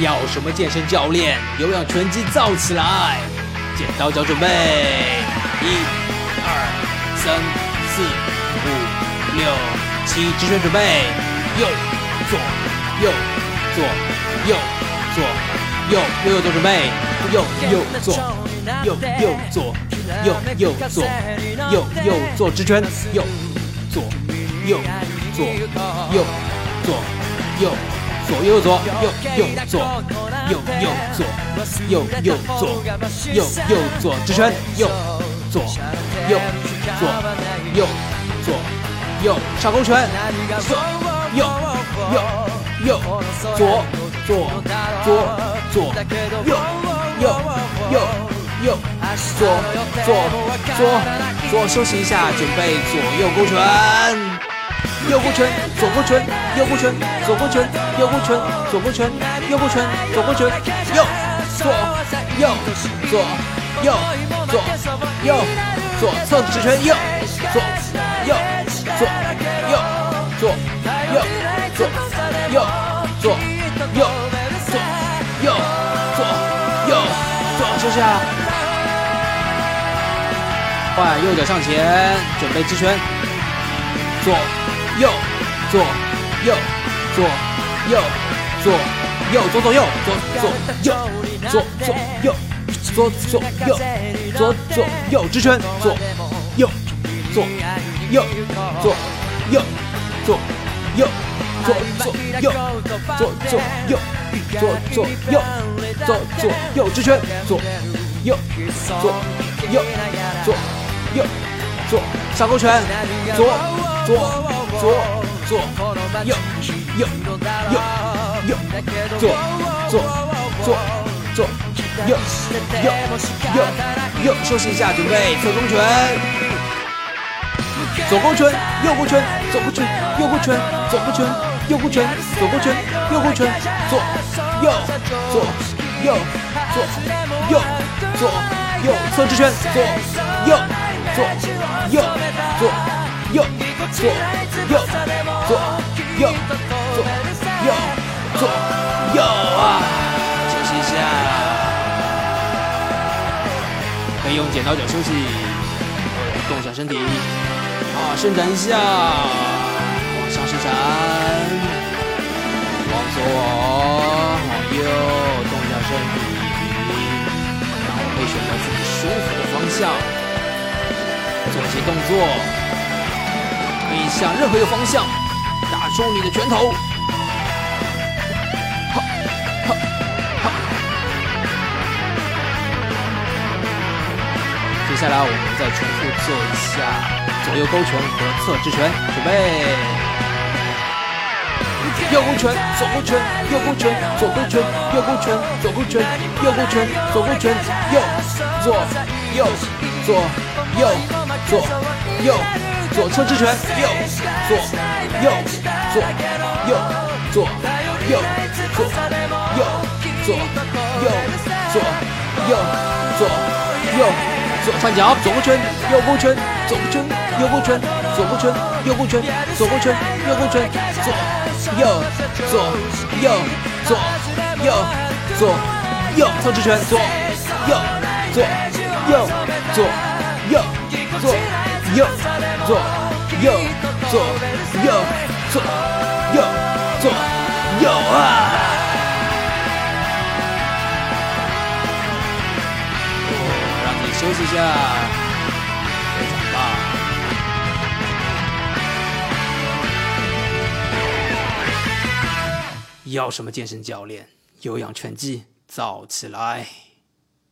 要什么健身教练？有氧拳击造起来！剪刀脚准备，一、二、三、四、五、六、七，直拳准备，右左右左右左右右右左准备，右右左右右左右右左右右左直拳，右左右左右左右。左右左右右左右右左右右左右右左直拳右左右左右左右上勾拳左右右右左左左左右右右右左左左左休息一下，准备左右勾拳。右勾拳，左勾拳，右勾拳，左勾拳，右勾拳，左勾拳，右勾拳，左勾拳，右左右左右左右左侧直拳，右左右左右左右左右左右左右左右左休息下，换右脚上前，准备直拳，左。右，左，右，左，右，左，右，左左右，左左右，左左右，左左右，左左右，直拳，左右，左右，左右，左右，左左右，左左右，左左右，左左右，直拳，左右，左右，左右，左上勾拳，左左。左左右右右右左左左左右右右右休息一下，准备侧勾拳，左勾拳，右勾拳，左勾拳，右勾拳，左勾拳，右勾拳，左勾拳，右勾拳，左右左右左右左右侧直拳，左右左右左右。左右左右左右左右啊！休息一下，可以用剪刀脚休息，动一下身体，啊，伸展一下，往上伸展，往左，往右，动一下身体，然后可以选择自己舒服的方向，做一些动作。可以向任何一个方向打出你的拳头。好，好，好。接下来我们再重复做一下左右勾拳和侧直拳，准备。右勾拳，左勾拳，右勾拳，左勾拳，右勾拳，左勾拳，右勾拳，左勾拳，右，左，右，左，右，左，右。左侧直拳，右左右左右左右左右左右左右左右左上脚，左勾拳，右勾拳，左勾拳，右勾拳，左勾拳，右勾拳，左勾拳，右勾拳，左右左右左右左右侧直拳，左右左右左右左右。左右左右左右左右啊！让你休息一下，非常棒。要什么健身教练？有氧拳击造起来！